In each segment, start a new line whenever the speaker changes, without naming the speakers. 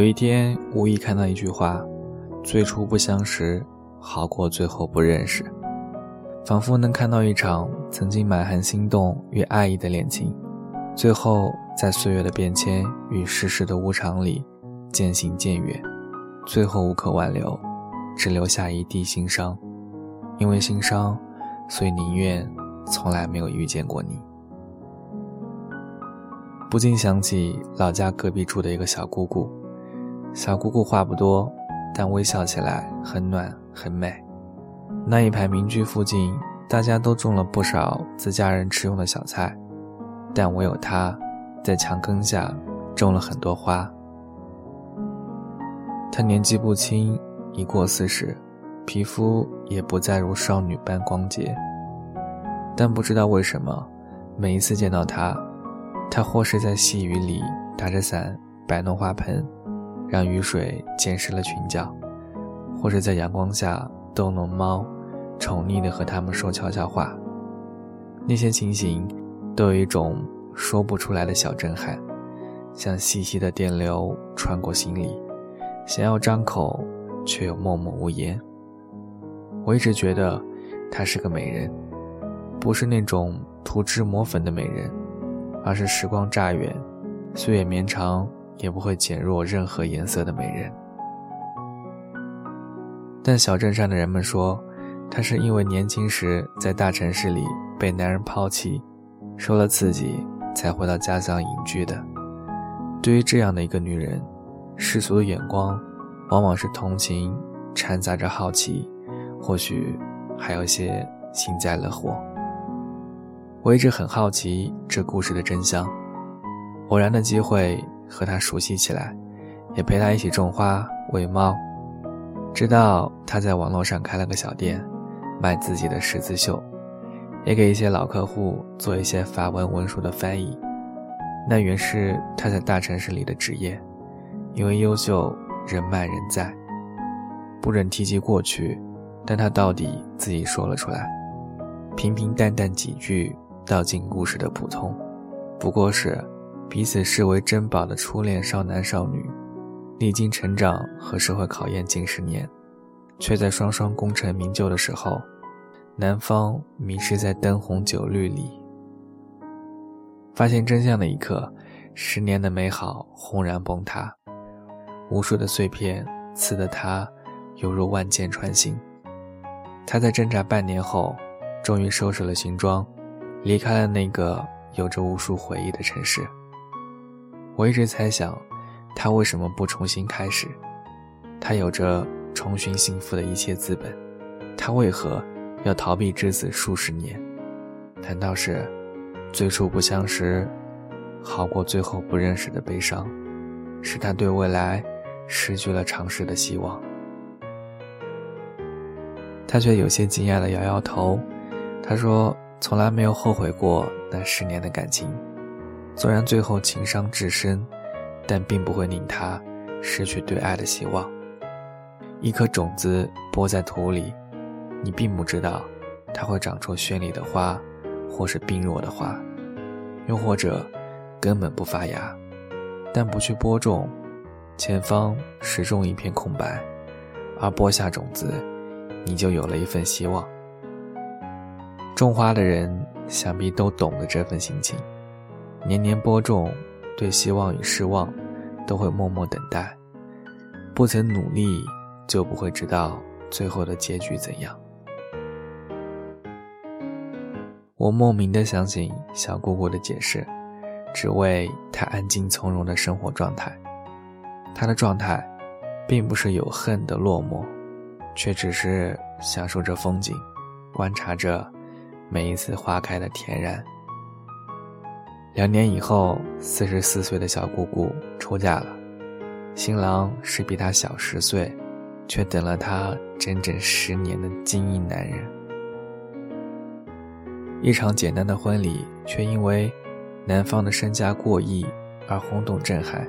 有一天无意看到一句话：“最初不相识，好过最后不认识。”仿佛能看到一场曾经满含心动与爱意的恋情，最后在岁月的变迁与世事的无常里渐行渐远，最后无可挽留，只留下一地心伤。因为心伤，所以宁愿从来没有遇见过你。不禁想起老家隔壁住的一个小姑姑。小姑姑话不多，但微笑起来很暖很美。那一排民居附近，大家都种了不少自家人吃用的小菜，但唯有她，在墙根下种了很多花。她年纪不轻，已过四十，皮肤也不再如少女般光洁。但不知道为什么，每一次见到她，她或是在细雨里打着伞摆弄花盆。让雨水溅湿了裙角，或是在阳光下逗弄猫，宠溺地和它们说悄悄话。那些情形，都有一种说不出来的小震撼，像细细的电流穿过心里，想要张口，却又默默无言。我一直觉得，她是个美人，不是那种涂脂抹粉的美人，而是时光乍远，岁月绵长。也不会减弱任何颜色的美人，但小镇上的人们说，她是因为年轻时在大城市里被男人抛弃，受了刺激，才回到家乡隐居的。对于这样的一个女人，世俗的眼光，往往是同情掺杂着好奇，或许还有些幸灾乐祸。我一直很好奇这故事的真相，偶然的机会。和他熟悉起来，也陪他一起种花、喂猫，直到他在网络上开了个小店，卖自己的十字绣，也给一些老客户做一些法文文书的翻译。那原是他在大城市里的职业，因为优秀，人脉人在。不忍提及过去，但他到底自己说了出来，平平淡淡几句道尽故事的普通，不过是。彼此视为珍宝的初恋少男少女，历经成长和社会考验近十年，却在双双功成名就的时候，男方迷失在灯红酒绿里。发现真相的一刻，十年的美好轰然崩塌，无数的碎片刺得他犹如万箭穿心。他在挣扎半年后，终于收拾了行装，离开了那个有着无数回忆的城市。我一直猜想，他为什么不重新开始？他有着重寻幸福的一切资本，他为何要逃避至此数十年？难道是最初不相识，好过最后不认识的悲伤，使他对未来失去了尝试的希望？他却有些惊讶地摇摇头，他说：“从来没有后悔过那十年的感情。”虽然最后情伤至深，但并不会令他失去对爱的希望。一颗种子播在土里，你并不知道它会长出绚丽的花，或是病弱的花，又或者根本不发芽。但不去播种，前方始终一片空白；而播下种子，你就有了一份希望。种花的人想必都懂得这份心情。年年播种，对希望与失望，都会默默等待。不曾努力，就不会知道最后的结局怎样。我莫名的相信小姑姑的解释，只为她安静从容的生活状态。她的状态，并不是有恨的落寞，却只是享受着风景，观察着每一次花开的恬然。两年以后，四十四岁的小姑姑出嫁了，新郎是比她小十岁，却等了她整整十年的精英男人。一场简单的婚礼，却因为男方的身家过亿而轰动震撼。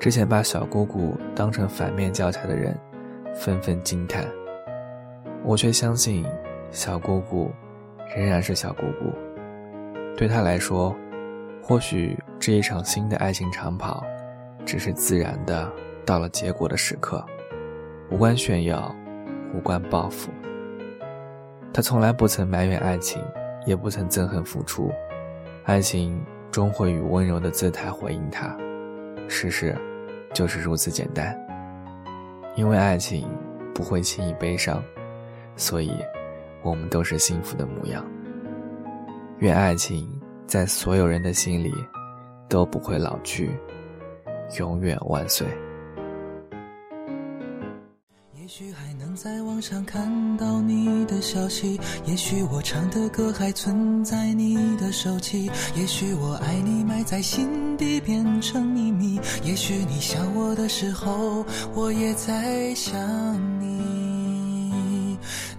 之前把小姑姑当成反面教材的人，纷纷惊叹。我却相信，小姑姑仍然是小姑姑，对她来说。或许这一场新的爱情长跑，只是自然的到了结果的时刻，无关炫耀，无关报复。他从来不曾埋怨爱情，也不曾憎恨付出，爱情终会以温柔的姿态回应他。事实就是如此简单。因为爱情不会轻易悲伤，所以我们都是幸福的模样。愿爱情在所有人的心里都不会老去，永远万岁。
也许还能在网上看到你的消息，也许我唱的歌还存在你的手机，也许我爱你埋在心底变成秘密，也许你想我的时候，我也在想你。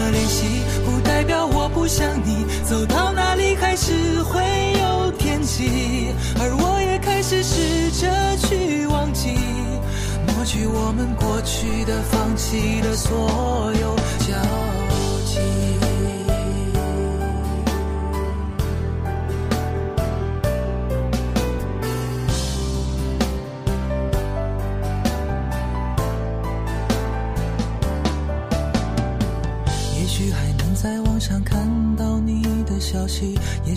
的联系，不代表我不想你。走到哪里还是会有天气，而我也开始试着去忘记，抹去我们过去的、放弃的所有交。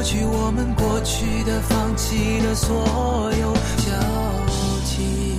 抹去我们过去的、放弃的所有交集。